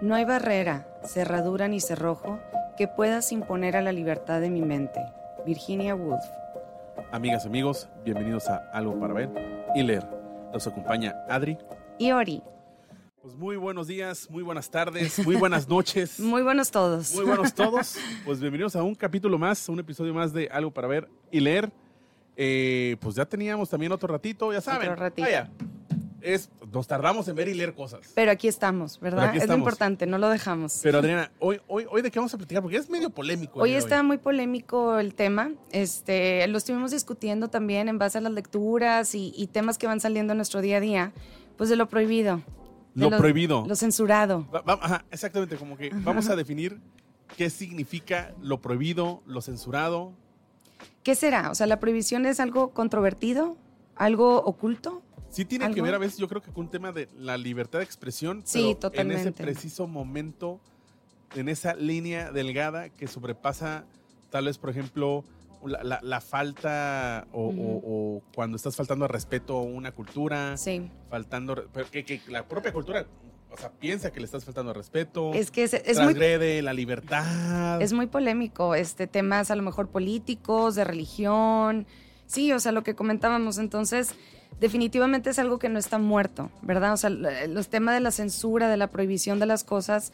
No hay barrera, cerradura ni cerrojo que puedas imponer a la libertad de mi mente. Virginia Woolf. Amigas, amigos, bienvenidos a Algo para ver y leer. Nos acompaña Adri. Y Ori. Pues muy buenos días, muy buenas tardes, muy buenas noches. Muy buenos todos. Muy buenos todos. Pues bienvenidos a un capítulo más, un episodio más de Algo para ver y leer. Eh, pues ya teníamos también otro ratito, ya saben. Otro ratito. Vaya, es, nos tardamos en ver y leer cosas. Pero aquí estamos, ¿verdad? Es lo importante, no lo dejamos. Pero Adriana, hoy, hoy, hoy de qué vamos a platicar, porque es medio polémico. Hoy está muy polémico el tema. Este, lo estuvimos discutiendo también en base a las lecturas y, y temas que van saliendo en nuestro día a día, pues de lo prohibido. de Lo prohibido. Lo censurado. Va- va- ajá, exactamente, como que vamos a definir qué significa lo prohibido, lo censurado. ¿Qué será? O sea, ¿la prohibición es algo controvertido? ¿Algo oculto? Sí tiene que ver a veces, yo creo que con un tema de la libertad de expresión, Sí, pero en ese totalmente. preciso momento, en esa línea delgada que sobrepasa tal vez, por ejemplo, la, la- la falta o, Ujú. o- o cuando estás faltando al respeto a una cultura, Sí. faltando, que, que la propia cultura, o sea, piensa que le estás faltando al respeto, Es que es, es muy la libertad. Es muy polémico, este temas a lo mejor políticos, de religión. Sí, o sea, lo que comentábamos. Entonces, definitivamente es algo que no está muerto, ¿verdad? O sea, los temas de la censura, de la prohibición de las cosas,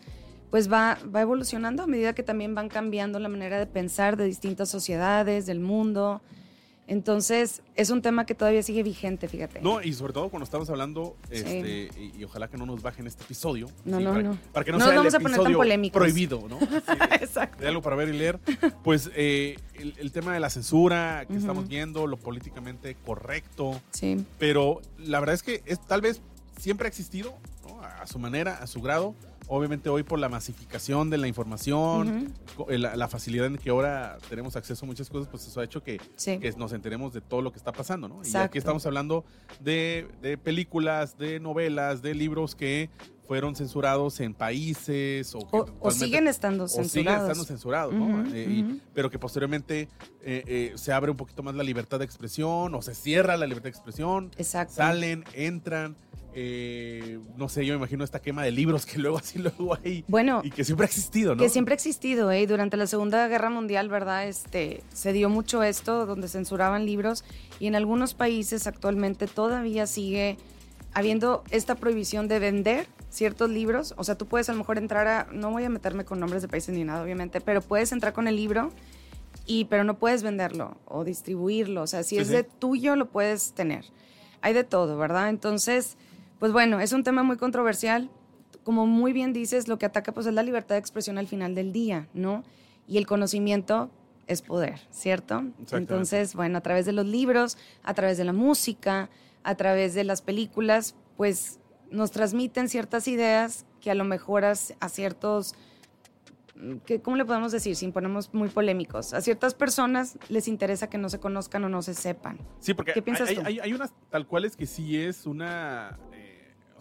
pues va, va evolucionando a medida que también van cambiando la manera de pensar de distintas sociedades, del mundo. Entonces, es un tema que todavía sigue vigente, fíjate. No, y sobre todo cuando estamos hablando, Sí. este, y, y ojalá que no nos bajen este episodio. No, sí, no, para, no. Para que no, No sea nos vamos el a poner tan episodio polémicos. prohibido, ¿no? Exacto. de algo para ver y leer. Pues eh, el, el tema de la censura que estamos viendo, lo políticamente correcto, Sí, pero la verdad es que es, tal vez siempre ha existido, ¿no? a, a su manera, a su grado. Obviamente hoy por la masificación de la información, eh, la, la facilidad en que ahora tenemos acceso a muchas cosas, pues eso ha hecho que sí. que nos enteremos de todo lo que está pasando, ¿no? Y Exacto. aquí estamos hablando de, de películas, de novelas, de libros que fueron censurados en países o, O, siguen estando o siguen censurados. estando censurados, ¿no? Eh, y- pero que posteriormente eh, eh, se abre un poquito más la libertad de expresión o se cierra la libertad de expresión, Exacto. salen, entran, eh, no sé, yo me imagino esta quema de libros que luego así luego hay Bueno, y que siempre ha existido, ¿no? Que siempre ha existido, ¿eh? Durante la Segunda Guerra Mundial, ¿verdad? Este, se dio mucho esto, donde censuraban libros, y en algunos países actualmente todavía sigue habiendo esta prohibición de vender ciertos libros. O sea, tú puedes a lo mejor entrar a, no voy a meterme con nombres de países ni nada, obviamente, pero puedes entrar con el libro, y, pero no puedes venderlo o distribuirlo. O sea, si Sí, es sí. de tuyo, lo puedes tener. Hay de todo, ¿verdad? Entonces, pues bueno, es un tema muy controversial como muy bien dices, lo que ataca pues es la libertad de expresión al final del día, ¿no? Y el conocimiento es poder, ¿cierto? Entonces, bueno, a través de los libros, a través de la música, a través de las películas, pues nos transmiten ciertas ideas que a lo mejor a, a ciertos, que, ¿cómo le podemos decir? Sin ponernos muy polémicos, a ciertas personas les interesa que no se conozcan o no se sepan. Sí, porque ¿Qué piensas hay, tú? hay- hay unas tal cuales que sí es una,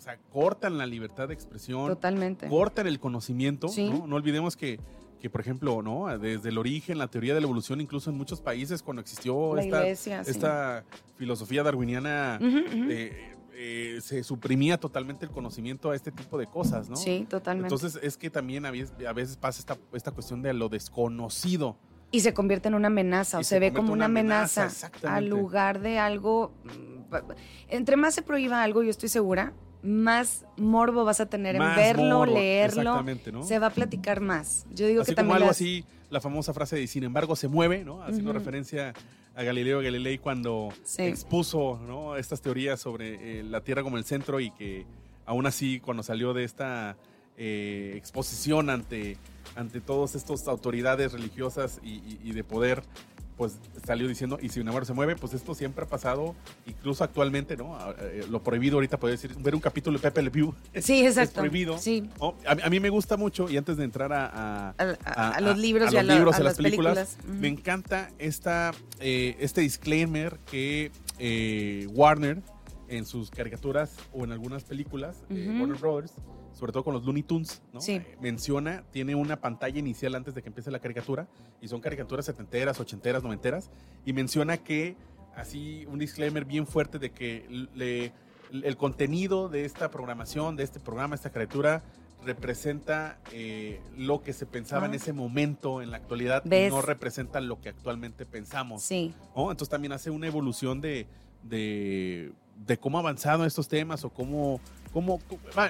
sea, cortan la libertad de expresión, Totalmente. cortan el conocimiento, Sí. ¿no? No olvidemos que, que, por ejemplo, ¿no? Desde el origen, la teoría de la evolución, incluso en muchos países, cuando existió esta, iglesia, sí. esta filosofía darwiniana, eh, eh, se suprimía totalmente el conocimiento a este tipo de cosas, ¿no? Sí, totalmente. Entonces es que también a veces, a veces pasa esta, esta cuestión de lo desconocido. Y se convierte en una amenaza, o se se, ve como una amenaza, amenaza, al lugar de algo. mm, Entre más se prohíba algo, yo estoy segura, más morbo vas a tener Más en verlo, morbo, leerlo. Exactamente, ¿no? Se va a platicar más. Yo digo así que como también. algo las- así, la famosa frase de sin embargo se mueve, ¿no? Haciendo referencia a Galileo Galilei cuando Sí. expuso ¿no? estas teorías sobre eh, la Tierra como el centro y que aún así cuando salió de esta eh, exposición ante, ante todas estas autoridades religiosas y, y- y de poder, pues salió diciendo, y sin embargo se mueve, pues esto siempre ha pasado, incluso actualmente, ¿no? Ah, eh, lo prohibido ahorita puede decir, ver un capítulo de Pepe Le Pew Sí, exacto. prohibido. Sí. ¿no? A, a mí me gusta mucho, y antes de entrar a, a- los libros y a, los la- libros las las películas. Me encanta esta, eh, este disclaimer que eh, Warner en sus caricaturas o en algunas películas, eh. Warner Brothers, sobre todo con los Looney Tunes, ¿no? Sí. Eh, menciona, tiene una pantalla inicial antes de que empiece la caricatura, y son caricaturas setenteras, ochenteras, noventeras, y menciona que, así, un disclaimer bien fuerte de que le, el contenido de esta programación, de este programa, esta caricatura, representa eh, lo que se pensaba en Ah. ese momento, en la actualidad, no representa lo que actualmente pensamos. Sí. ¿no? Entonces también hace una evolución de, de, de cómo ha avanzado estos temas o cómo, cómo,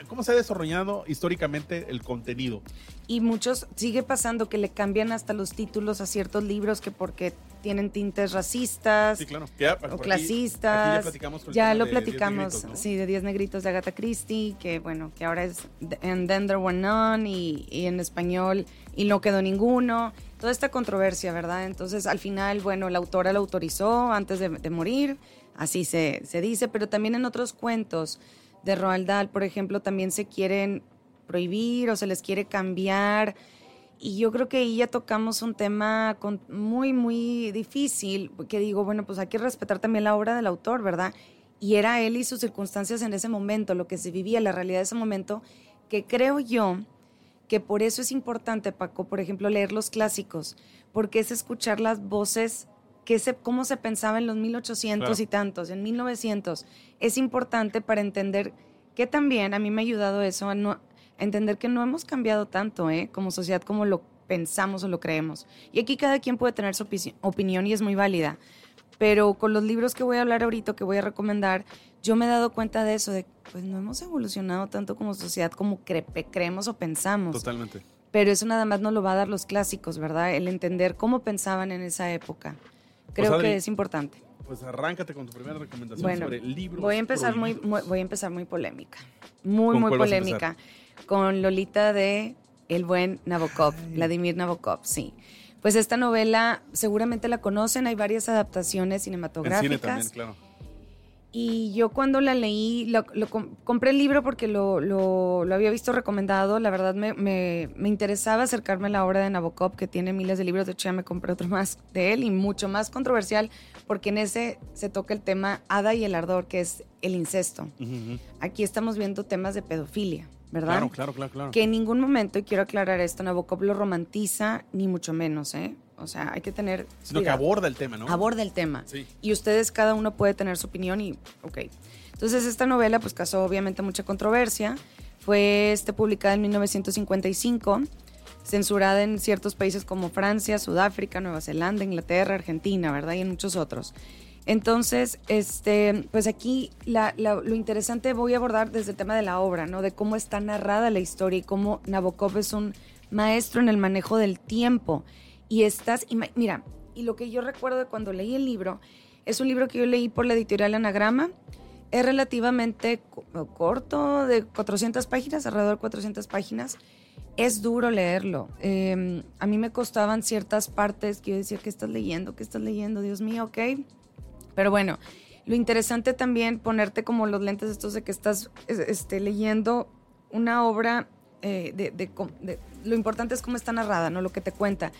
cómo, se ha desarrollado históricamente el contenido. Y muchos sigue pasando que le cambian hasta los títulos a ciertos libros que porque tienen tintes racistas Sí, claro. Ya, por o aquí- clasistas. aquí ya platicamos con Ya lo de platicamos, Negritos, ¿no? sí, de 10 negritos de Agatha Christie, que bueno, que ahora es And Then There Were None y, y en español y no quedó ninguno. Toda esta controversia, ¿verdad? Entonces al final, bueno, la autora lo autorizó antes de, de morir, así se, se dice, pero también en otros cuentos de Roald Dahl, por ejemplo, también se quieren prohibir o se les quiere cambiar. Y yo creo que ahí ya tocamos un tema muy, muy difícil, que digo, bueno, pues hay que respetar también la obra del autor, ¿verdad? Y era él y sus circunstancias en ese momento, lo que se vivía, la realidad de ese momento, que creo yo que por eso es importante, Paco, por ejemplo, leer los clásicos, porque es escuchar las voces, que se, cómo se pensaba en los 1800 Claro. y tantos, en 1900. Es importante para entender que también a mí me ha ayudado eso a, no, a entender que no hemos cambiado tanto ¿eh? como sociedad como lo pensamos o lo creemos. Y aquí cada quien puede tener su opi- opinión y es muy válida. Pero con los libros que voy a hablar ahorita, que voy a recomendar, yo me he dado cuenta de eso, de pues no hemos evolucionado tanto como sociedad como cre- creemos o pensamos. Totalmente. Pero eso nada más nos lo va a dar los clásicos, ¿verdad? El entender cómo pensaban en esa época. Creo Pues, Adri, que es importante. Pues arráncate con tu primera recomendación Bueno, sobre libros. Voy a empezar muy, prohibidos. muy- voy a empezar muy polémica. Muy, ¿Con muy polémica. Con Lolita de El buen Nabokov, Ay. Vladimir Nabokov, sí. Pues esta novela seguramente la conocen, hay varias adaptaciones En cine cinematográficas. también, claro. Y yo cuando la leí, lo, lo com- compré el libro porque lo, lo- lo había visto recomendado. La verdad me, me- me interesaba acercarme a la obra de Nabokov, que tiene miles de libros. De hecho, ya me compré otro más de él y mucho más controversial, porque en ese se toca el tema Hada y el Ardor, que es el incesto. Aquí estamos viendo temas de pedofilia, ¿verdad? Claro, claro, claro, claro. Que en ningún momento, y quiero aclarar esto, Nabokov lo romantiza, ni mucho menos, ¿eh? O sea, hay que tener. Sino que aborda el tema, ¿no? Aborda el tema Sí. y ustedes cada uno puede tener su opinión y ok. Entonces esta novela pues causó obviamente mucha controversia, fue este, publicada en 1955, censurada en ciertos países como Francia, Sudáfrica, Nueva Zelanda, Inglaterra, Argentina, ¿verdad? Y en muchos otros. Entonces, este, pues aquí la- la- lo interesante voy a abordar desde el tema de la obra, ¿no? De cómo está narrada la historia y cómo Nabokov es un maestro en el manejo del tiempo. Y estás, ima- mira, y lo que yo recuerdo de cuando leí el libro, es un libro que yo leí por la editorial Anagrama, es relativamente co- corto, de 400 páginas, alrededor de 400 páginas. Es duro leerlo. Eh, a mí me costaban ciertas partes que yo decía, ¿qué estás leyendo? ¿Qué estás leyendo? Dios mío, ok. Pero bueno, lo interesante también ponerte como los lentes estos de que estás es- este, leyendo una obra eh, de- Lo importante es cómo está narrada, no lo que te cuenta.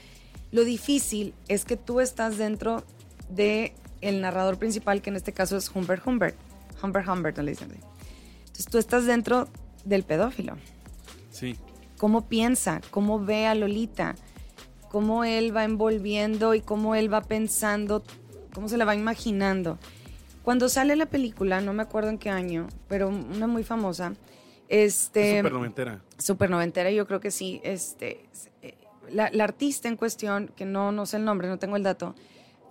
Lo difícil es que tú estás dentro de el narrador principal, que en este caso es Humbert Humbert. Humbert Humbert, no le dicen. Entonces tú estás dentro del pedófilo Sí. cómo piensa, cómo ve a Lolita, cómo él va envolviendo y cómo él va pensando, cómo se la va imaginando. Cuando sale la película, no me acuerdo en qué año, pero una muy famosa, este, es súper noventera. super noventera, yo creo que sí, este, la, la artista en cuestión, que no, no sé el nombre, no tengo el dato,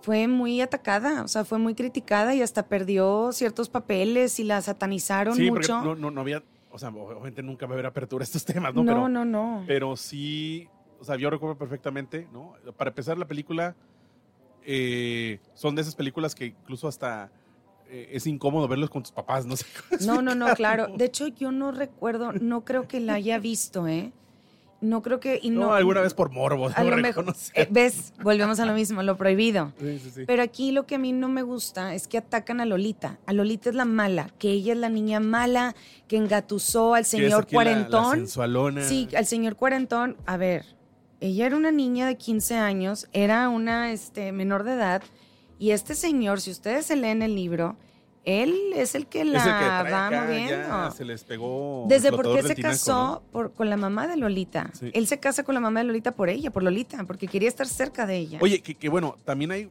fue muy atacada, o sea, fue muy criticada y hasta perdió ciertos papeles y la satanizaron Sí, porque mucho. no, no, no había, o sea, obviamente nunca va a haber apertura a estos temas, ¿no? no, pero, no, no. pero sí, o sea, yo recuerdo perfectamente, ¿no? Para empezar la película, eh, son de esas películas que incluso hasta eh, es incómodo verlos con tus papás, no sé. No, no, no, claro. De hecho, yo no recuerdo, no creo que la haya visto, ¿eh? No creo que... Y No, no, alguna vez por morbo, A lo mejor... eh, ¿Ves? Volvemos a lo mismo, lo prohibido. Sí, sí, sí. Pero aquí lo que a mí no me gusta es que atacan a Lolita. A Lolita es la mala, que ella es la niña mala, que engatusó al señor aquí la- la cuarentón. Sí, al señor cuarentón. A ver, ella era una niña de 15 años, era una este, menor de edad, y este señor, si ustedes se leen el libro, él es el que la el que va acá, moviendo. se les pegó. Desde porque se tinaco, casó por, con la mamá de Lolita. Sí. Él se casa con la mamá de Lolita por ella, por Lolita, porque quería estar cerca de ella. Oye, que, que bueno, también hay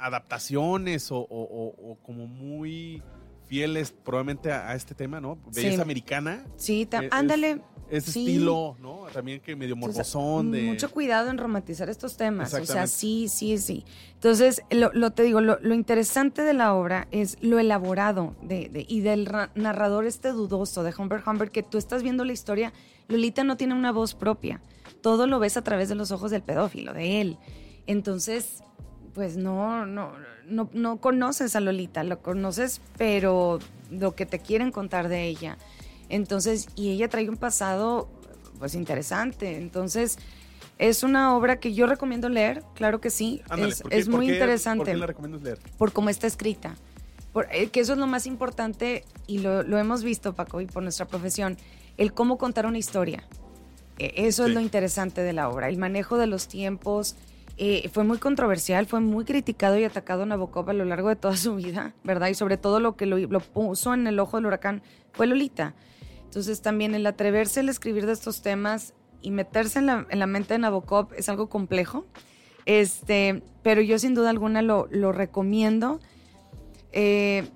adaptaciones o, o- o- o como muy fieles probablemente a, a este tema, ¿no? Belleza Sí. americana. sí, es- ándale. Ese Sí. estilo, ¿no? También que medio Entonces, morbosón de... Mucho cuidado en romantizar estos temas. O sea, sí, sí, sí. Entonces, lo, lo te digo, lo, lo interesante de la obra es lo elaborado de, de- y del ra- narrador este dudoso de Humbert Humbert, que tú estás viendo la historia. Lolita no tiene una voz propia. Todo lo ves a través de los ojos del pedófilo, de él. Entonces, pues no, no, no, no conoces a Lolita, lo conoces, pero lo que te quieren contar de ella. Entonces, y ella trae un pasado, pues interesante. Entonces, es una obra que yo recomiendo leer, claro que sí. Ándale, es ¿por qué- es muy qué- interesante ¿Por qué la recomiendas leer? por cómo está escrita. Por- eh, que eso es lo más importante y lo, lo hemos visto, Paco, y por nuestra profesión, el cómo contar una historia. Eh, eso Sí. es lo interesante de la obra, el manejo de los tiempos. eh, fue muy controversial, fue muy criticado y atacado Nabokov a lo largo de toda su vida, ¿verdad? Y sobre todo lo que lo, lo puso en el ojo del huracán fue Lolita. Entonces también el atreverse al escribir de estos temas y meterse en la, en la mente de Nabokov es algo complejo. Este, pero yo sin duda alguna lo, lo recomiendo. Eh,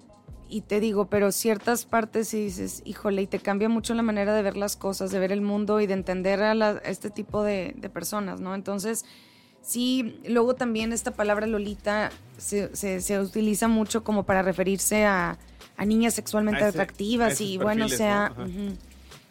y te digo, pero ciertas partes sí dices, híjole, y te cambia mucho la manera de ver las cosas, de ver el mundo y de entender a, este tipo de, personas, ¿no? Entonces, sí, luego también esta palabra Lolita se- se utiliza mucho como para referirse a, a niñas sexualmente A ese- a atractivas y bueno, o sea,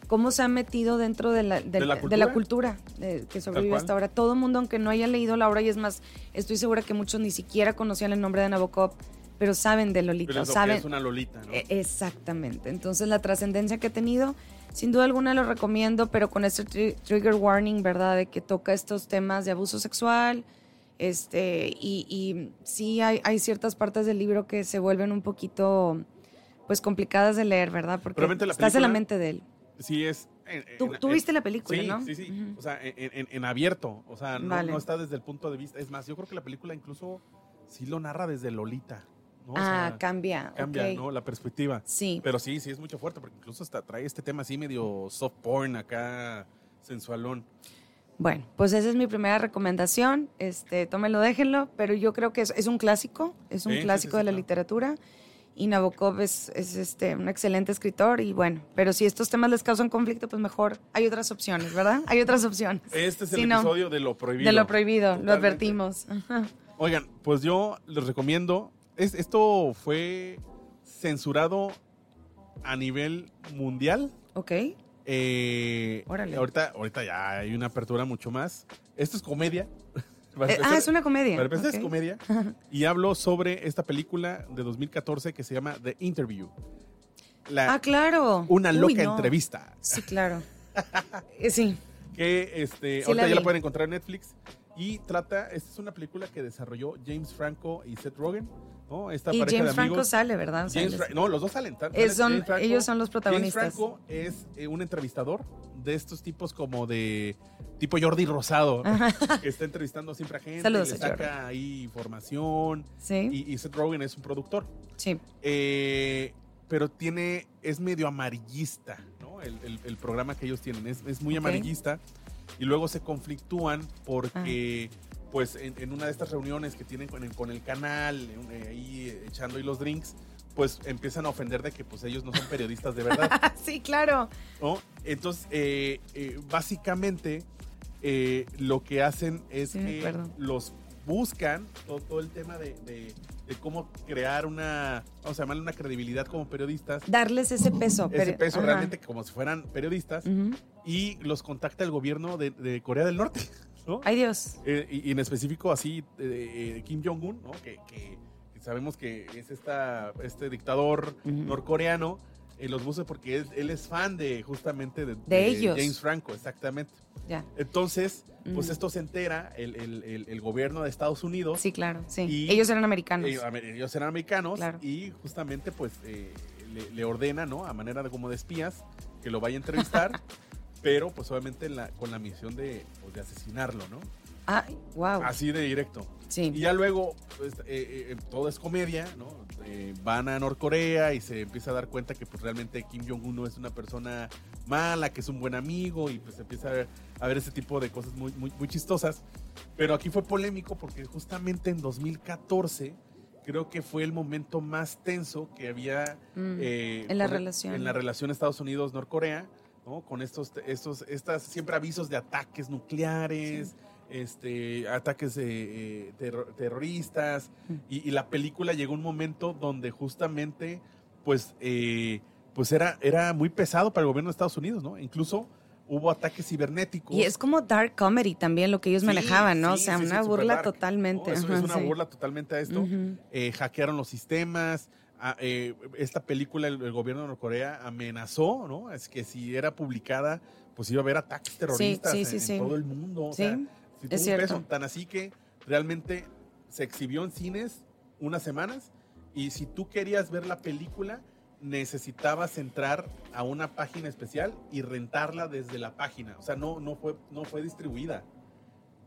cómo se ha metido dentro de la, ¿De la de la cultura? de- que sobrevive hasta ahora. Todo el mundo, aunque no haya leído la obra, y es más, estoy segura que muchos ni siquiera conocían el nombre de Nabokov, pero saben de Lolita, Pero saben, es una lolita, ¿no? e- Exactamente. Entonces, la trascendencia que ha tenido, sin duda alguna lo recomiendo, pero con este tri- trigger warning, ¿verdad? De que toca estos temas de abuso sexual. Este, y, y sí hay, hay ciertas partes del libro que se vuelven un poquito, pues, complicadas de leer, ¿verdad? Porque Probablemente la estás en la mente de él. Sí, es... en- Tú, en- tú en- viste la película, Sí, ¿no? sí, sí. O sea, en, abierto. O sea, no, Vale. no está desde el punto de vista. Es más, yo creo que la película incluso sí lo narra desde Lolita. ¿no? O ah, sea, cambia. cambia. ¿no? La perspectiva. Sí. Pero sí, sí es mucho fuerte, porque incluso hasta trae este tema así medio soft porn acá, sensualón. Bueno, pues esa es mi primera recomendación. Este, tómenlo, déjenlo, pero yo creo que es, es un clásico, es un Sí, sí, clásico sí, de la claro. literatura. Y Nabokov es, es, este, un excelente escritor y bueno, pero si estos temas les causan conflicto, pues mejor hay otras opciones, ¿verdad? Hay otras opciones. Este es el no. episodio de lo prohibido. De lo prohibido, lo advertimos. Oigan, pues yo les recomiendo. Es, esto fue censurado a nivel mundial. Ok. Eh, Órale. Ahorita, ahorita ya hay una apertura mucho más. Esto es comedia. Eh, ah, es una comedia. Para empezar Ok. es comedia. Y hablo sobre esta película de 2014 que se llama The Interview. La- Ah, claro. una Uy, loca no. entrevista. Sí, claro. Eh, sí. Que este, Sí, ahorita la ya la pueden encontrar en Netflix. Y trata, esta es una película que desarrolló James Franco y Seth Rogen. ¿No? Esta Y pareja James de Franco amigos. sale, ¿verdad? James Fra- no, los dos salen. tan- sale son- James Franco. ellos son los protagonistas. James Franco es eh, un entrevistador de estos tipos como de tipo Jordi Rosado, que está entrevistando siempre a gente, Saludos le saca ahí información. Sí, Y, y Seth Rogen es un productor. sí. Eh, pero tiene, es medio amarillista, ¿no? El, el- el programa que ellos tienen es, es muy amarillista. Y luego se conflictúan porque, Ah. Pues, en, en una de estas reuniones que tienen con el, con el canal, eh, ahí eh, echando ahí los drinks, pues empiezan a ofender de que pues ellos no son periodistas de verdad, sí, claro. ¿no? Entonces, eh, eh, básicamente, eh, lo que hacen es Sí, que los buscan, todo, todo el tema de, de- de cómo crear una, vamos a llamarle una credibilidad como periodistas, Darles ese peso. ese peso ajá. realmente como si fueran periodistas, y los contacta el gobierno de, de Corea del Norte, ¿no? Ay, Dios. Eh, y, y en específico así eh, eh, Kim Jong-un, ¿no? que, que sabemos que es esta, este dictador Ujú. norcoreano, eh, los busca porque él, él es fan de justamente de, De ellos. James Franco, exactamente. Ya. Entonces, pues esto se entera el, el- el- el gobierno de Estados Unidos. Sí, claro. Sí. Y- Ellos eran americanos. Ellos, ellos eran americanos Claro. y justamente pues eh, le, le ordena, ¿no? A manera de como de espías que lo vaya a entrevistar, pero pues obviamente la- con la misión de, pues, de asesinarlo, ¿no? Ay, wow. Así de directo. Y Sí. ya luego, pues, eh, eh, todo es comedia, ¿no? Eh, van a Norcorea y se empieza a dar cuenta que pues realmente Kim Jong-un no es una persona mala, que es un buen amigo y pues empieza a ver, a ver ese tipo de cosas muy, muy, muy chistosas. Pero aquí fue polémico porque justamente en 2014 creo que fue el momento más tenso que había Mm. eh, En la relación. En la relación Estados Unidos-Norcorea ¿no? Con estos, estos, estas siempre avisos de ataques nucleares, este, ataques eh, terroristas. Mm. Y, la película llegó un momento donde justamente, pues, eh, pues era, era muy pesado para el gobierno de Estados Unidos, ¿no? Incluso hubo ataques cibernéticos. Y es como dark comedy también lo que ellos manejaban, ¿no? o sea, una burla totalmente. es, una burla totalmente a esto. Eh, hackearon los sistemas. Ah, esta película, el, gobierno de Norcorea amenazó, ¿no? Es que si era publicada, pues iba a haber ataques terroristas en, todo el mundo. O sea, es cierto. tan así que realmente se exhibió en cines unas semanas y si tú querías ver la película necesitabas entrar a una página especial y rentarla desde la página. O sea, no, no, fue, no fue distribuida.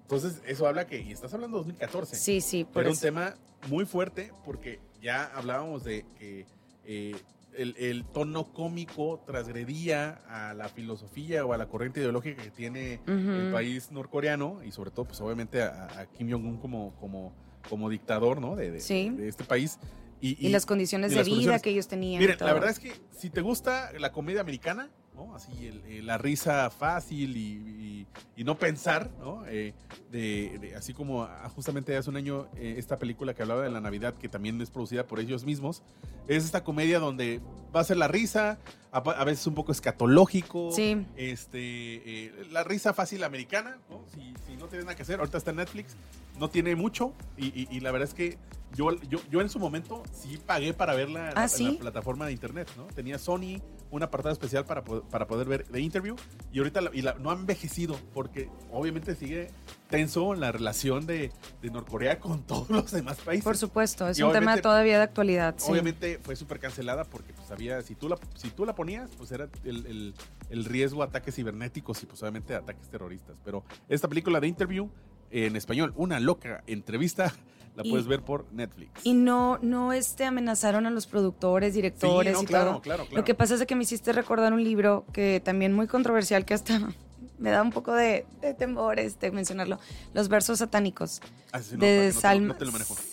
Entonces, eso habla que, y estás hablando de 2014. Sí, sí, por Pero un tema muy fuerte porque ya hablábamos de que eh, el, tono cómico transgredía a la filosofía o a la corriente ideológica que tiene el país norcoreano y sobre todo, pues obviamente a, Kim Jong-un como, como, como dictador ¿no? de, de, este país. Y, las condiciones de vida que ellos tenían. Miren, la verdad es que si te gusta la comedia americana, Así la risa fácil y, no pensar, ¿no? Eh, de, así como ah, justamente hace un año eh, esta película que hablaba de la Navidad, que también es producida por ellos mismos, es esta comedia donde va a ser la risa, a, veces un poco escatológico, sí. este, eh, la risa fácil americana, ¿no? Si, no tienes nada que hacer, ahorita está en Netflix, no tiene mucho y, la verdad es que yo, yo, yo, en su momento sí pagué para verla ¿Ah, en la plataforma de internet, ¿no? Tenía Sony, un apartado especial para, para poder ver de interview y ahorita y no ha envejecido porque obviamente sigue tenso la relación de, de, Norcorea con todos los demás países. Por supuesto, es un tema todavía de actualidad. Obviamente fue súper cancelada porque pues había, si tú la, si tú la ponías, pues era el, el, el riesgo a ataques cibernéticos y pues obviamente ataques terroristas. Pero esta película de interview en español, una loca entrevista la puedes ver por Netflix. Y no, no este, amenazaron a los productores, directores y claro, todo. Claro, Lo que pasa es que me hiciste recordar un libro que también muy controversial, que hasta me da un poco de, temor este, mencionarlo. Los versos satánicos. Ah, de Salmo.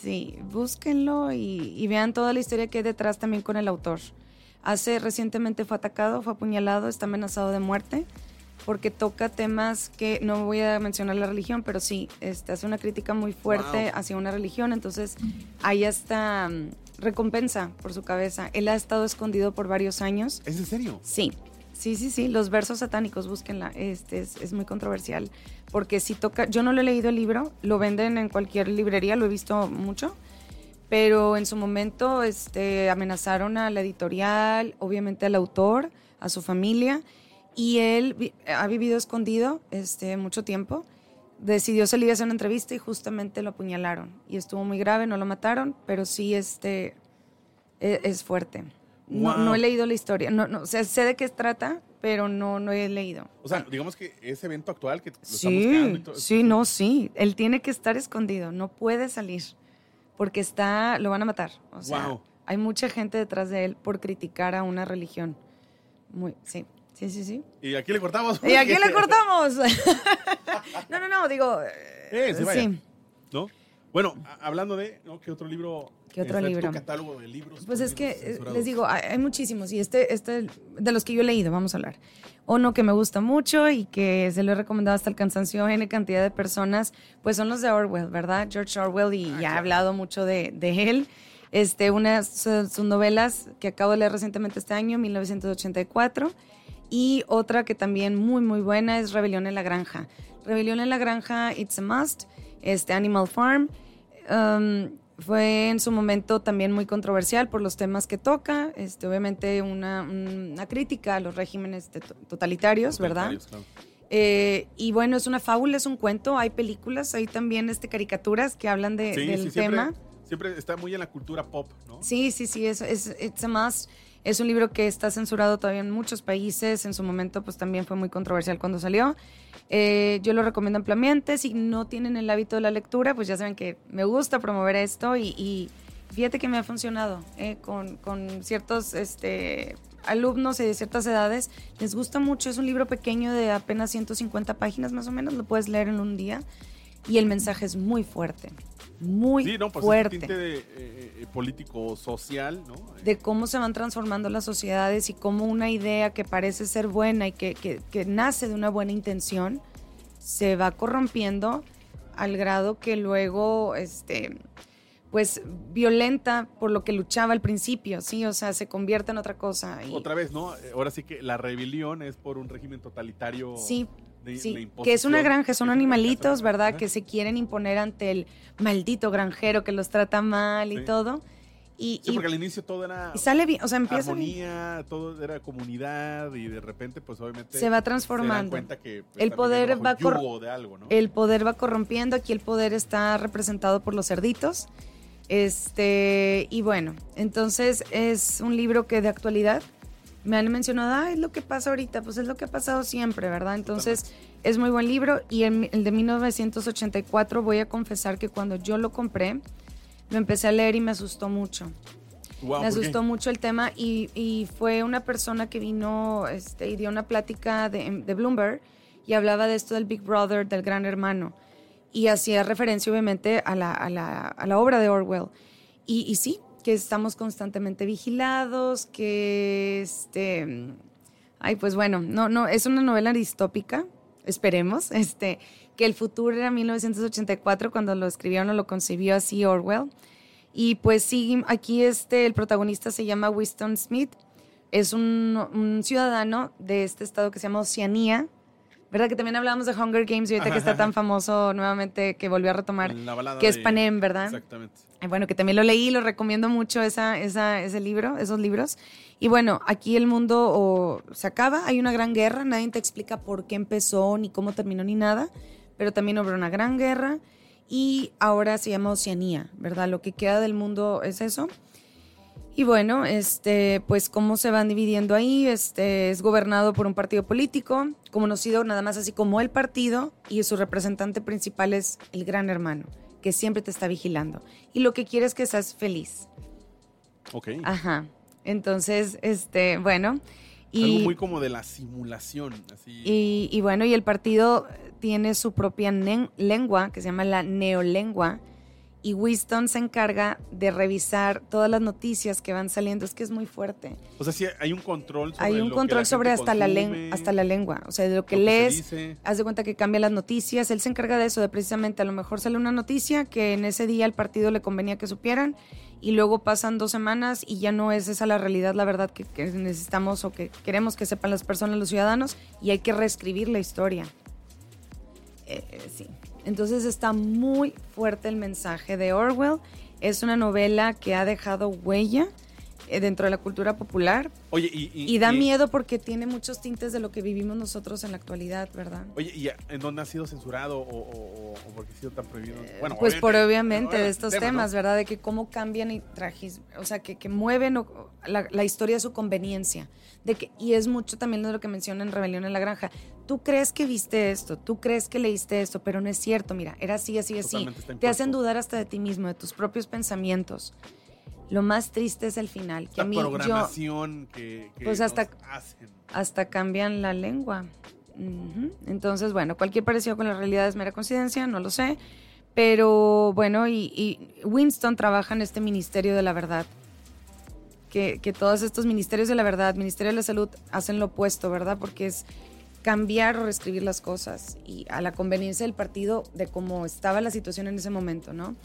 Sí, búsquenlo y, y vean toda la historia que hay detrás también con el autor. Hace recientemente fue atacado, fue apuñalado, está amenazado de muerte porque toca temas que no voy a mencionar la religión, pero sí, este, hace una crítica muy fuerte hacia una religión, entonces ahí está mm, recompensa por su cabeza. Él ha estado escondido por varios años. ¿Es en serio? Sí. Sí, sí, sí, los versos satánicos, búsquenla, este es, es, muy controversial, porque si toca, yo no lo he leído el libro, lo venden en cualquier librería, lo he visto mucho, pero en su momento este, amenazaron a la editorial, obviamente al autor, a su familia, y él ha vivido escondido este, mucho tiempo. Decidió salir a hacer una entrevista y justamente lo apuñalaron. Y estuvo muy grave, no lo mataron, pero sí este, e, es, fuerte. No, he leído la historia. No, no, sé de qué trata, pero no, no he leído. O sea, digamos que ese evento actual que lo sí, Sí, no, sí. Él tiene que estar escondido, no puede salir. Porque está, lo van a matar. O sea, hay mucha gente detrás de él por criticar a una religión. Muy, sí. Sí, sí, sí. Y aquí le cortamos. Y aquí le cortamos. no, no, no, digo. Eh, sí, ¿No? Bueno, hablando de, ¿no? ¿Qué otro libro? ¿Qué otro libro? catálogo de libros. Pues es que eh, les digo, hay, muchísimos y este, este, de los que yo he leído, vamos a hablar. Uno que me gusta mucho y que se lo he recomendado hasta el cansancio en cantidad de personas, pues son los de Orwell, ¿verdad? George Orwell y ah, ya he hablado mucho de, de él. Este, unas sus novelas que acabo de leer recientemente este año, 1984 y otra que también muy, muy buena es Rebelión en la Granja. Rebelión en la Granja, It's a Must, este Animal Farm. Um, fue en su momento también muy controversial por los temas que toca, este, obviamente una, crítica a los regímenes totalitarios, ¿verdad? Eh, y bueno, es una fábula, es un cuento, hay películas, hay también este, caricaturas que hablan de, del tema. Siempre, está muy en la cultura pop, ¿no? Sí, sí, sí, es, es It's a Must. Es un libro que está censurado todavía en muchos países. En su momento, pues también fue muy controversial cuando salió. Eh, yo lo recomiendo ampliamente. Si no tienen el hábito de la lectura, pues ya saben que me gusta promover esto y, fíjate que me ha funcionado eh, con, con, ciertos este, alumnos de ciertas edades. Les gusta mucho. Es un libro pequeño de apenas 150 páginas más o menos. Lo puedes leer en un día. y el mensaje es muy fuerte, muy sí, no, pues fuerte. Este tinte de, eh, eh, político social, ¿no? De cómo se van transformando las sociedades y cómo una idea que parece ser buena y que, que, que nace de una buena intención se va corrompiendo al grado que luego, este, pues violenta por lo que luchaba al principio, sí, o sea, se convierte en otra cosa. Y, Otra vez, ¿no? Ahora sí que la rebelión es por un régimen totalitario. Sí, de- sí, que es una granja, son animalitos, granja, ¿verdad? Que se quieren imponer ante el maldito granjero que los trata mal y todo. Y, Sí, y- porque al inicio todo era y sale bien, o sea, empieza bien. todo era comunidad y de repente, pues obviamente Se va se dan transformando. cuenta que pues, El poder va de algo, ¿no? El poder va corrompiendo, aquí el poder está representado por los cerditos. Este, y bueno, entonces es un libro que de actualidad me han mencionado, ah, es lo que pasa ahorita, pues es lo que ha pasado siempre, ¿verdad? Entonces es muy buen libro y el, el de 1984 voy a confesar que cuando yo lo compré, lo empecé a leer y me asustó mucho. Me asustó mucho el tema y, y fue una persona que vino este, y dio una plática de, de Bloomberg y hablaba de esto del Big Brother, del gran hermano. Y hacía referencia obviamente a la, a la, a la obra de Orwell. Y, y sí, que estamos constantemente vigilados, que este... Ay, pues bueno, no, no, es una novela distópica, esperemos, este, que el futuro era 1984 cuando lo escribieron o lo concibió así Orwell. Y pues sí, aquí este, el protagonista se llama Winston Smith, es un, un ciudadano de este estado que se llama Oceanía, ¿verdad? Que también hablábamos de Hunger Games y ahorita que está tan famoso nuevamente que volvió a retomar, que es Panem, ¿verdad? Exactamente. Bueno, que también lo leí, lo recomiendo mucho ese libro, esos libros. Y bueno, aquí el mundo se acaba, hay una gran guerra, nadie te explica por qué empezó, ni cómo terminó, ni nada, pero también hubo una gran guerra y ahora se llama Oceanía, ¿verdad? Lo que queda del mundo es eso. Y bueno, este, pues cómo se van dividiendo ahí, este, es gobernado por un partido político, conocido nada más así como el partido, y su representante principal es el gran hermano, que siempre te está vigilando. Y lo que quiere es que seas feliz. Ok. Ajá. Entonces, este, bueno. Y, Algo muy como de la simulación, así. y, y bueno, y el partido tiene su propia lengua, que se llama la neolengua, y Winston se encarga de revisar todas las noticias que van saliendo. Es que es muy fuerte. o sea, sí hay un control sobre Hay un lo que control la sobre hasta la, len- consume, hasta la lengua. O sea, de lo que lo lees, dice. haz de cuenta que cambia las noticias. Él se encarga de eso, de precisamente a lo mejor sale una noticia que en ese día al partido le convenía que supieran y luego pasan dos semanas y ya no es esa la realidad, la verdad que, que necesitamos o que queremos que sepan las personas, los ciudadanos, y hay que reescribir la historia. Eh, eh, sí. Entonces está muy fuerte el mensaje de Orwell. Es una novela que ha dejado huella dentro de la cultura popular Oye, y, y- y da y- miedo porque tiene muchos tintes de lo que vivimos nosotros en la actualidad, ¿verdad? Oye, ¿y en dónde ha sido censurado o, o, o- por qué ha sido tan prohibido? Bueno, pues por obviamente de estos tema, temas, ¿no? ¿verdad? De que cómo cambian y tragis, o sea, que, que mueven o- la, la historia a su conveniencia. De que, y es mucho también de lo que menciona en Rebelión en la Granja. Tú crees que viste esto, tú crees que leíste esto, pero no es cierto, mira, era así, así, así. Te hacen dudar hasta de ti mismo, de tus propios pensamientos. Lo más triste es el final, que La a mí yo programación que, que Pues hasta- nos hacen. hasta cambian la lengua. Entonces, bueno, cualquier parecido con la realidad es mera coincidencia, no lo sé. Pero bueno, y, y Winston trabaja en este Ministerio de la Verdad. Que, que todos estos ministerios de la verdad, Ministerio de la Salud, hacen lo opuesto, ¿verdad? Porque es cambiar o reescribir las cosas y a la conveniencia del partido de cómo estaba la situación en ese momento, ¿no?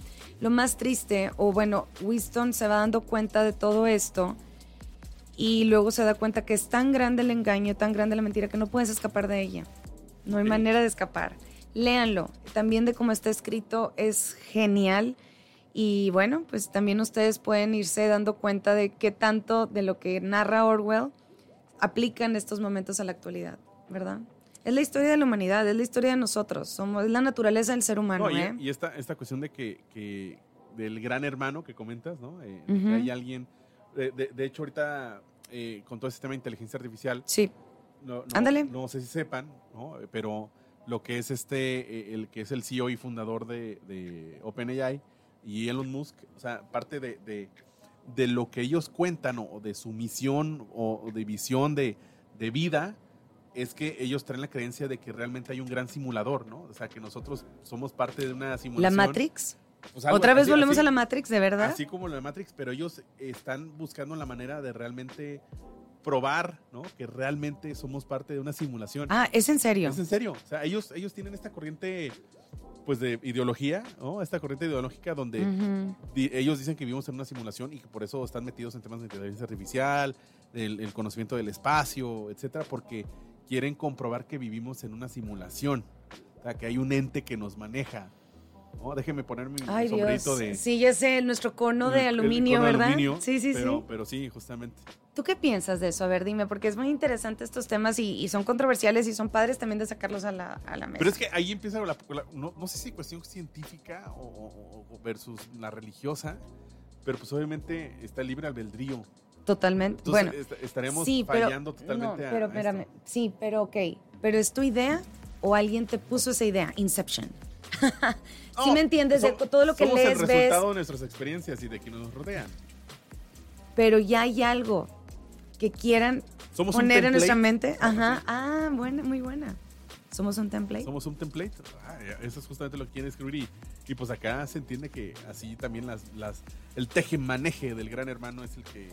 Lo más triste, o bueno, Winston se va dando cuenta de todo esto y luego se da cuenta que es tan grande el engaño, tan grande la mentira que no puedes escapar de ella. No hay manera de escapar. Léanlo. También de cómo está escrito es genial. Y bueno, pues también ustedes pueden irse dando cuenta de qué tanto de lo que narra Orwell aplica en estos momentos a la actualidad, ¿verdad? Es la historia de la humanidad, es la historia de nosotros, somos, es la naturaleza del ser humano, No, y, ¿eh? y esta, esta cuestión de que, que del gran hermano que comentas, ¿no? Eh. Que hay alguien. De, de- de hecho, ahorita eh, con todo este tema de inteligencia artificial, Sí, no, no- Ándale. no sé si sepan, ¿no? Pero lo que es este, eh, el que es el CEO y fundador de, de OpenAI y Elon Musk, o sea, parte de, de, de lo que ellos cuentan o de su misión o de visión de, de vida, es que ellos traen la creencia de que realmente hay un gran simulador, ¿no? O sea, que nosotros somos parte de una ¿La simulación. Matrix? Pues algo ¿Otra vez así- volvemos así- a la Matrix, de verdad? Así como de Matrix, pero ellos están buscando la manera de realmente probar, ¿no? Que realmente somos parte de una simulación. Ah, ¿es en serio? Es en serio. O sea, ellos, ellos tienen esta corriente, pues, de ideología, ¿no? Esta corriente ideológica donde di- ellos dicen que vivimos en una simulación y que por eso están metidos en temas de inteligencia artificial, el, el conocimiento del espacio, etcétera, porque quieren comprobar que vivimos en una simulación. O sea, que hay un ente que nos maneja. ¿no? Déjenme poner mi Ay, sombrerito Dios. de. Sí, ya sé, nuestro cono de aluminio, cono de ¿verdad? aluminio, sí, sí, pero, sí. Pero sí, justamente. ¿Tú qué piensas de eso? A ver, dime, porque es muy interesante estos temas y, y son controversiales y son padres también de sacarlos a la, a la mesa. Pero es que ahí empieza la, la- no, no sé si cuestión científica o, o- versus la religiosa, pero pues obviamente está libre albedrío. Totalmente. Entonces bueno, est- estaremos sí, pero, fallando totalmente no, pero a espérame. Sí, pero ok. ¿Pero es tu idea o alguien te puso esa idea? Inception. ¿Sí No, me entiendes? De todo lo que somos lees, el ves, resultado de nuestras experiencias y de quienes nos rodean. pero ya hay algo que quieran Somos poner en nuestra mente. Ajá. Ah, buena, muy buena. Somos un template. Somos un template. Ah, eso es justamente lo que quieren escribir. Y, y pues acá se entiende que así también las, las, el teje-maneje del gran hermano es el que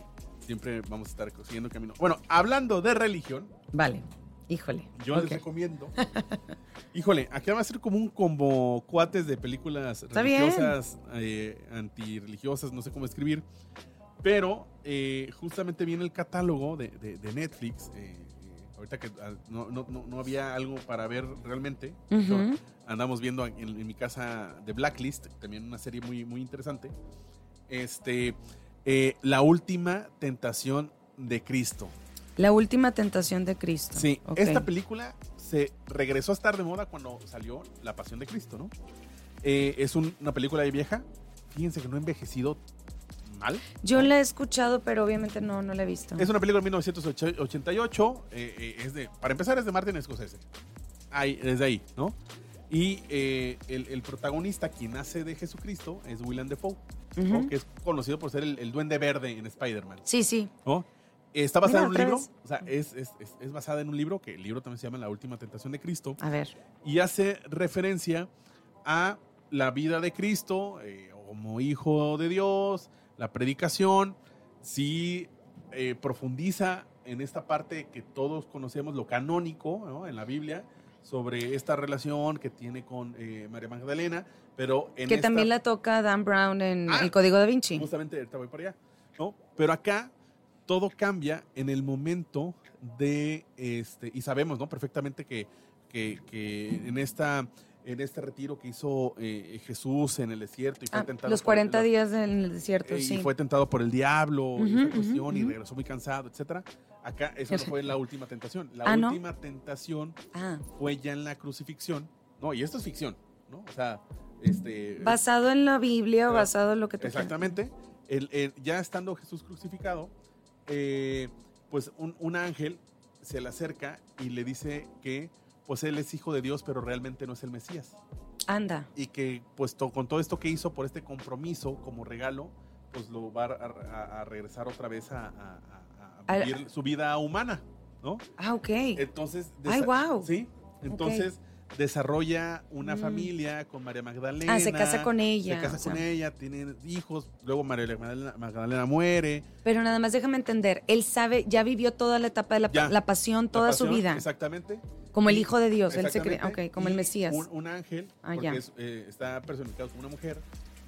siempre vamos a estar siguiendo camino. Bueno, hablando de religión, Vale. Híjole. yo les recomiendo. Híjole, aquí va a ser como un combo cuates de películas Está religiosas, eh, antirreligiosas, no sé cómo escribir. Pero eh, justamente viene el catálogo de, de- de Netflix. eh, eh, ahorita que ah, no, no- no- no había algo para ver realmente. Andamos viendo en, en mi casa de Blacklist, también una serie muy, muy interesante. Este, eh, La última tentación de Cristo. La última tentación de Cristo. Sí, esta película se regresó a estar de moda cuando salió La Pasión de Cristo, ¿no? Eh, es un- una película de vieja. Fíjense que no ha envejecido mal. Yo la he escuchado, pero obviamente no, no la he visto. Es una película de 1988. eh, es de, para empezar, es de Martin Scorsese. Ahí, desde ahí, ¿no? Y eh, el, el protagonista, quien hace de Jesucristo, es Que es conocido por ser el, el duende verde en Spider-Man. Sí, sí. ¿no? Está basada en un libro, vez. o sea, es, es, es, es basada en un libro que el libro también se llama La Última Tentación de Cristo A ver. y hace referencia a la vida de Cristo eh, como hijo de Dios, la predicación, sí eh, profundiza en esta parte que todos conocemos, lo canónico ¿no? en la Biblia, sobre esta relación que tiene con eh, María Magdalena, pero en que esta- también la toca Dan Brown en Ah. El Código da Vinci. Justamente ahorita voy para allá, ¿no? Pero acá todo cambia en el momento de este y sabemos, ¿no? Perfectamente que, que, que en esta en este retiro que hizo eh, Jesús en el desierto y fue Ah, tentado los por el- 40 días en el desierto, eh, sí. y fue tentado por el diablo y esa cuestión y regresó muy cansado, etcétera. Acá eso no fue la última tentación. La Ah, ¿no? última tentación Ah, fue ya en la crucifixión. No, y esto es ficción, ¿no? O sea, este basado en la Biblia o basado en lo que tú. Exactamente. El- el- ya estando Jesús crucificado, eh, pues un, un ángel se le acerca y le dice que pues él es hijo de Dios, pero realmente no es el Mesías. Anda. Y que pues to- con todo esto que hizo por este compromiso como regalo, pues lo va a, a- a regresar otra vez a, a- a- a Al- vivir su vida humana, ¿no? Ah, ok. Entonces, Ay, guau. Sí. Entonces desarrolla una Mm. familia con María Magdalena. Ah, se casa con ella. Se casa o sea. con ella, tienen hijos, luego María Magdalena, Magdalena muere. Pero nada más déjame entender, él sabe, ya vivió toda la etapa de la, Ya. la pasión, toda La su vida. Exactamente. Como el hijo de Dios, él se cree, ok, como el Mesías. Un, un ángel, Ah, porque ya. es, eh, está personificado como una mujer,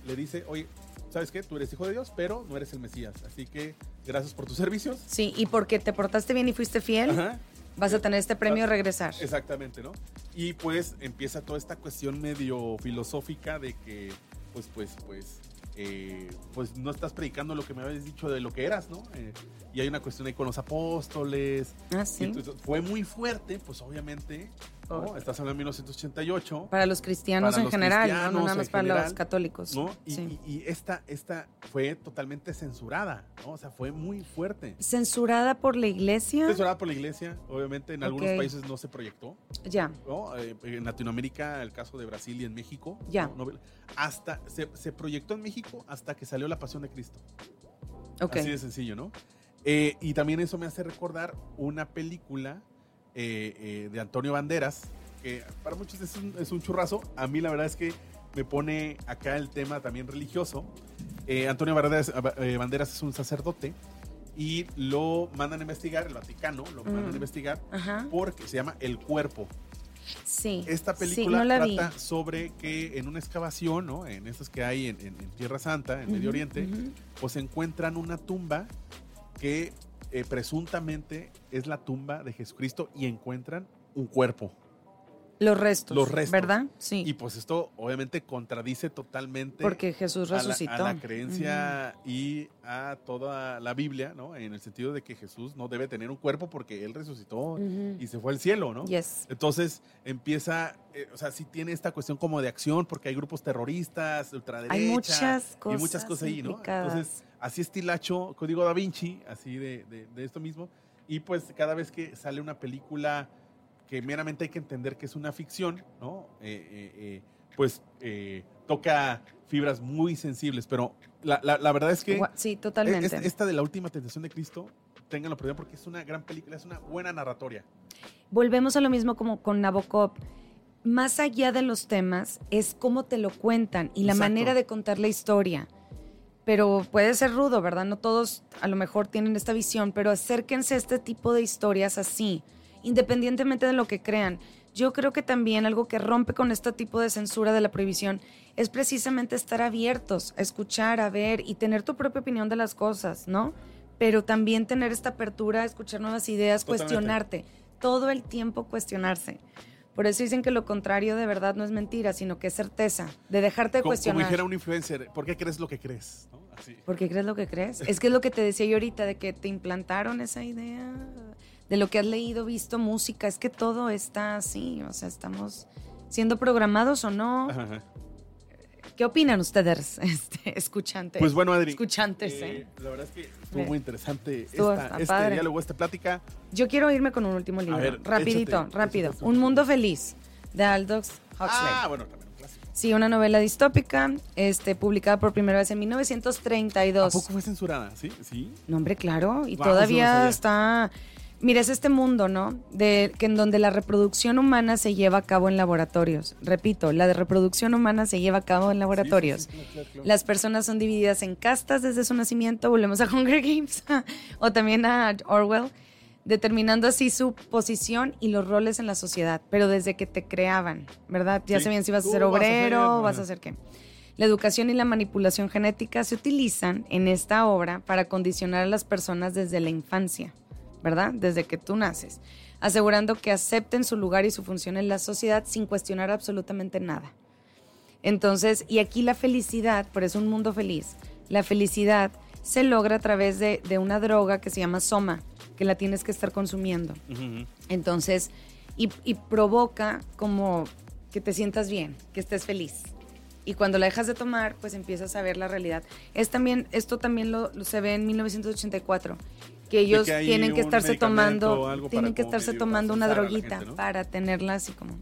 le dice, oye, ¿sabes qué? Tú eres hijo de Dios, pero no eres el Mesías. Así que gracias por tus servicios. Sí, y porque te portaste bien y fuiste fiel, Ajá. Vas a tener este premio de regresar. Exactamente, ¿no? Y pues empieza toda esta cuestión medio filosófica de que, pues, pues, pues, eh, pues no estás predicando lo que me habías dicho de lo que eras, ¿no? Eh, y hay una cuestión ahí con los apóstoles. Ah, Y sí. entonces fue muy fuerte, pues obviamente. Oh. Estás hablando de 1988. Para los cristianos Para en los general, ¿no? no nada más para los católicos. ¿no? Y, Sí. y- y esta, esta fue totalmente censurada, ¿no? O sea, fue muy fuerte. Censurada por la iglesia. Censurada por la iglesia, obviamente en algunos países no se proyectó, Ya. ¿no? Eh, en Latinoamérica, el caso de Brasil y en México. Ya. hasta, se, se proyectó en México hasta que salió La Pasión de Cristo. Ok. Así de sencillo, ¿no? Eh, y también eso me hace recordar una película eh, eh, de Antonio Banderas, que para muchos es un, es un churrazo. A mí la verdad es que me pone acá el tema también religioso. Eh, Antonio Banderas, Banderas es un sacerdote y lo mandan a investigar, el Vaticano lo mandan a Mm. investigar Ajá. porque se llama El Cuerpo. Sí. Esta Sí, película no vi. trata sobre que en una excavación, ¿no? en estas que hay en, en- en Tierra Santa, en Medio Oriente, ujú. pues encuentran una tumba que eh, presuntamente es la tumba de Jesucristo y encuentran un cuerpo. Los restos. Los restos. ¿Verdad? Sí. Y pues esto obviamente contradice totalmente Porque Jesús a la, resucitó. a la creencia y a toda la Biblia, ¿no? En el sentido de que Jesús no debe tener un cuerpo porque él resucitó y se fue al cielo, ¿no? Yes. Entonces empieza, eh, o sea, sí tiene esta cuestión como de acción porque hay grupos terroristas, ultraderecha. Hay muchas cosas. y muchas cosas ahí, ¿no? Entonces, así estilacho, Código Da Vinci, así de, de- de esto mismo. Y pues cada vez que sale una película que meramente hay que entender que es una ficción, ¿no? Eh, eh, eh, pues toca fibras muy sensibles, pero la, la- la verdad es que sí, totalmente. es- esta de la última tentación de Cristo, tengan la oportunidad porque es una gran película, es una buena narratoria. Volvemos a lo mismo como con Nabokov. Más allá de los temas, es cómo te lo cuentan y la Exacto. manera de contar la historia. Pero puede ser rudo, ¿verdad? No todos a lo mejor tienen esta visión, pero acérquense a este tipo de historias así, independientemente de lo que crean. Yo creo que también algo que rompe con este tipo de censura de la prohibición es precisamente estar abiertos a escuchar, a ver y tener tu propia opinión de las cosas, ¿no? Pero también tener esta apertura a escuchar nuevas ideas, Totalmente. cuestionarte, todo el tiempo cuestionarse. Por eso dicen que lo contrario de verdad no es mentira, sino que es certeza, de dejarte de Como, como cuestionar. dijera un influencer, ¿por qué crees lo que crees? ¿No? Así. ¿Por qué crees lo que crees? Es que es lo que te decía yo ahorita, de que te implantaron esa idea, de lo que has leído, visto, música, es que todo está así, o sea, estamos siendo programados o no. Ajá, ajá. ¿Qué opinan ustedes, este, escuchantes? Pues bueno, Adri. Escuchantes, eh, ¿eh? La verdad es que estuvo muy interesante Estuvo- esta- este padre. diálogo, esta plática. Yo quiero irme con un último libro, ver, rapidito, échate, rápido. échate. Un mundo feliz, de Aldous Huxley. Ah, bueno, también. Sí, una novela distópica, este, publicada por primera vez en ¿A 1932. poco fue censurada? Sí, sí. Nombre, claro, y Wow, todavía no está. Mira, es este mundo, ¿no? De que en donde la reproducción humana se lleva a cabo en laboratorios. Repito, la de reproducción humana se lleva a cabo en laboratorios. Sí, sí, sí, claro, claro, claro. Las personas son divididas en castas desde su nacimiento, volvemos a Hunger Games, o también a Orwell, determinando así su posición y los roles en la sociedad, pero desde que te creaban, ¿verdad? Ya Sí. sabían si vas a ser vas a ser, obrero, vas a ser qué. La educación y la manipulación genética se utilizan en esta obra para condicionar a las personas desde la infancia, ¿verdad? Desde que tú naces, asegurando que acepten su lugar y su función en la sociedad sin cuestionar absolutamente nada. Entonces, y aquí la felicidad, por eso un mundo feliz, la felicidad se logra a través de, de una droga que se llama soma, que la tienes que estar consumiendo. Entonces, y, y provoca como que te sientas bien, que estés feliz. Y cuando la dejas de tomar, pues empiezas a ver la realidad. Es también, esto también lo, lo se ve en 1984, que ellos que tienen que estarse tomando, tienen que estarse tomando una la droguita gente, ¿no? para tenerla así como.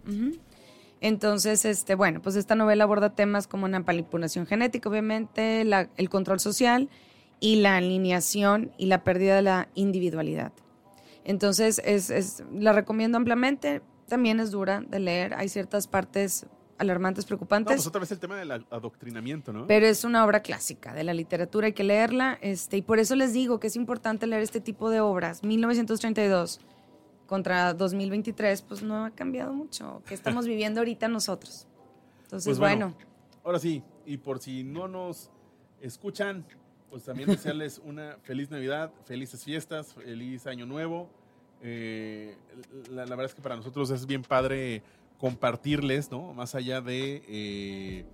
Entonces, este, bueno, pues esta novela aborda temas como una manipulación genética, obviamente, la- el control social y la alineación y la pérdida de la individualidad. Entonces, es, es- la recomiendo ampliamente. También es dura de leer. Hay ciertas partes alarmantes, No, preocupantes. pues otra vez el tema del adoctrinamiento, ¿no? Pero es una obra clásica de la literatura, hay que leerla. Este, y por eso les digo que es importante leer este tipo de obras. 1932 contra 2023, pues no ha cambiado mucho. ¿Qué estamos viviendo ahorita nosotros? Entonces, Pues bueno, bueno, Ahora sí, y por si no nos escuchan, pues también desearles una feliz Navidad, felices fiestas, feliz Año Nuevo. Eh, la, la verdad es que para nosotros es bien padre compartirles, ¿no? Más allá de, eh,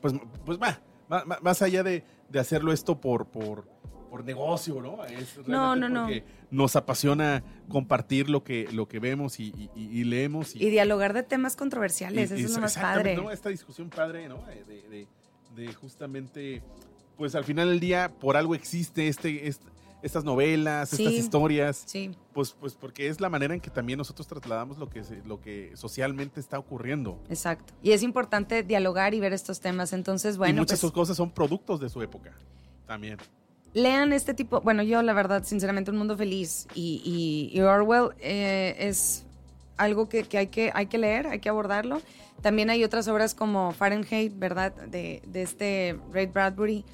pues, pues va, ma- ma- más allá de, de hacerlo esto por, por, por negocio, ¿no? Es No, no, no. nos apasiona compartir lo que, lo que vemos y, y- y- y leemos. y dialogar de temas controversiales, eso es lo más padre. ¿no? Esta discusión padre, ¿no? De- de- de justamente, pues al final del día, por algo existe este, est- estas novelas, Sí. estas historias, Sí, pues, pues porque es la manera en que también nosotros trasladamos lo que, lo que socialmente está ocurriendo. exacto. Y es importante dialogar y ver estos temas. Entonces, y bueno, muchas pues, cosas son productos de su época, también. lean este tipo, bueno, yo la verdad, sinceramente, Un Mundo Feliz y, y, Orwell eh, es algo que, que, hay que hay que leer, hay que abordarlo. También hay otras obras como Fahrenheit, ¿verdad? De, de este Ray Bradbury,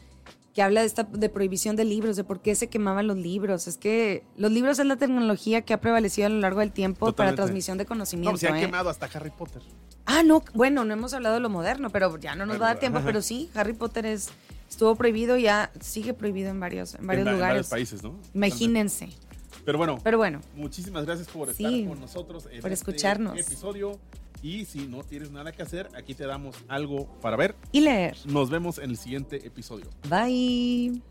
que habla de esta de prohibición de libros, de por qué se quemaban los libros. Es que los libros es la tecnología que ha prevalecido a lo largo del tiempo para transmisión de conocimiento. No, se ha ¿eh? quemado hasta Harry Potter. Ah, no, bueno, no hemos hablado de lo moderno, pero ya no nos va a dar tiempo, pero sí, Harry Potter es estuvo prohibido, ya sigue prohibido en varios, en varios lugares. En varios países, ¿no? Imagínense. Pero bueno, pero bueno. Muchísimas gracias por estar con nosotros en por este escucharnos. episodio. Y si no tienes nada que hacer, aquí te damos algo para ver y leer. Nos vemos en el siguiente episodio. Bye.